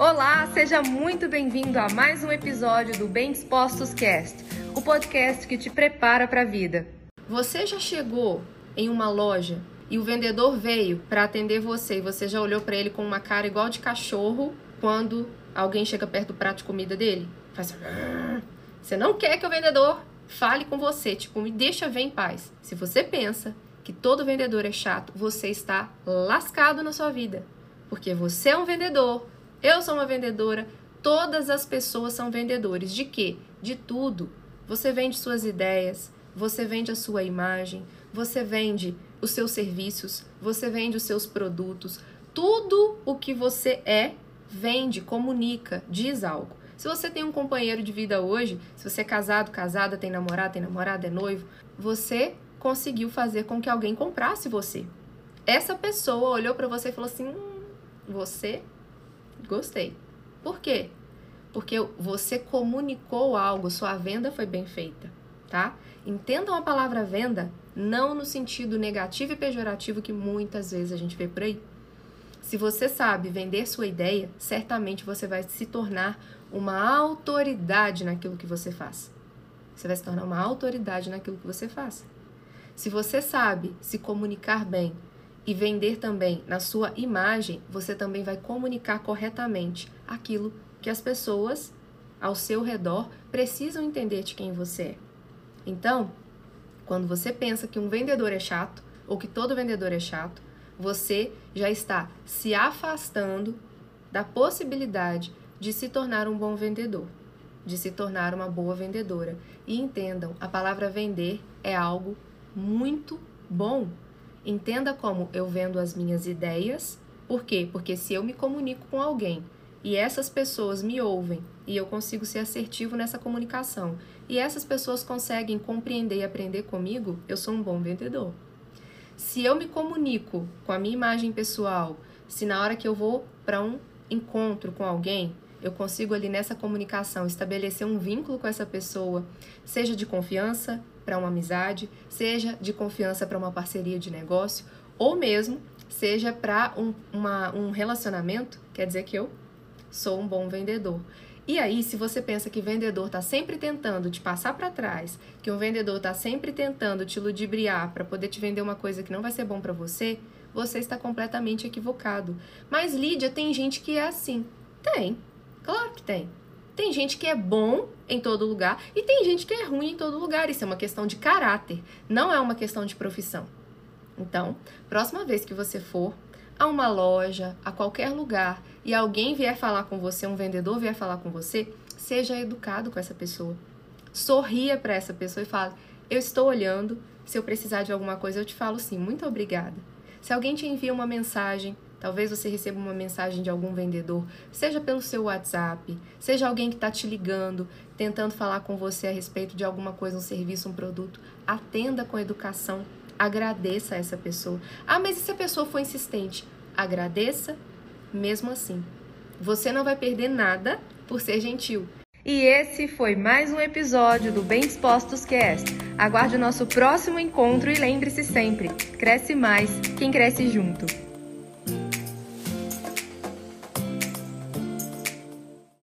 Olá, seja muito bem-vindo a mais um episódio do Bem Dispostos Cast, o podcast que te prepara para a vida. Você já chegou em uma loja e o vendedor veio para atender você e você já olhou para ele com uma cara igual de cachorro quando alguém chega perto do prato de comida dele? Faz assim, você não quer que o vendedor fale com você, tipo, me deixa ver em paz. Se você pensa que todo vendedor é chato, você está lascado na sua vida. Porque você é um vendedor, eu sou uma vendedora, todas as pessoas são vendedores. De quê? De tudo. Você vende suas ideias, você vende a sua imagem, você vende os seus serviços, você vende os seus produtos. Tudo o que você é, vende, comunica, diz algo. Se você tem um companheiro de vida hoje, se você é casado, casada, tem namorado, tem namorada, é noivo, você conseguiu fazer com que alguém comprasse você. Essa pessoa olhou para você e falou assim: hum, você Gostei. Por quê? Porque você comunicou algo, sua venda foi bem feita, tá? Entendam a palavra venda não no sentido negativo e pejorativo que muitas vezes a gente vê por aí. Se você sabe vender sua ideia, certamente você vai se tornar uma autoridade naquilo que você faz. Você vai se tornar uma autoridade naquilo que você faz. Se você sabe se comunicar bem, e vender também na sua imagem, você também vai comunicar corretamente aquilo que as pessoas ao seu redor precisam entender de quem você é. Então, quando você pensa que um vendedor é chato ou que todo vendedor é chato, você já está se afastando da possibilidade de se tornar um bom vendedor, de se tornar uma boa vendedora. E entendam, a palavra vender é algo muito bom Entenda como eu vendo as minhas ideias. Por quê? Porque se eu me comunico com alguém e essas pessoas me ouvem e eu consigo ser assertivo nessa comunicação e essas pessoas conseguem compreender e aprender comigo, eu sou um bom vendedor. Se eu me comunico com a minha imagem pessoal, se na hora que eu vou para um encontro com alguém, eu consigo ali nessa comunicação estabelecer um vínculo com essa pessoa, seja de confiança para uma amizade, seja de confiança para uma parceria de negócio, ou mesmo seja para um, um relacionamento, quer dizer que eu sou um bom vendedor. E aí, se você pensa que vendedor está sempre tentando te passar para trás, que um vendedor está sempre tentando te ludibriar para poder te vender uma coisa que não vai ser bom para você, você está completamente equivocado. Mas Lídia, tem gente que é assim. Tem. Claro que tem. Tem gente que é bom em todo lugar e tem gente que é ruim em todo lugar. Isso é uma questão de caráter, não é uma questão de profissão. Então, próxima vez que você for a uma loja, a qualquer lugar, e alguém vier falar com você, um vendedor vier falar com você, seja educado com essa pessoa. Sorria para essa pessoa e fale: Eu estou olhando, se eu precisar de alguma coisa, eu te falo sim, muito obrigada. Se alguém te envia uma mensagem, Talvez você receba uma mensagem de algum vendedor, seja pelo seu WhatsApp, seja alguém que está te ligando, tentando falar com você a respeito de alguma coisa, um serviço, um produto. Atenda com educação, agradeça a essa pessoa. Ah, mas e se a pessoa for insistente? Agradeça mesmo assim. Você não vai perder nada por ser gentil. E esse foi mais um episódio do Bem Dispostos Cast. Aguarde o nosso próximo encontro e lembre-se sempre: cresce mais quem cresce junto.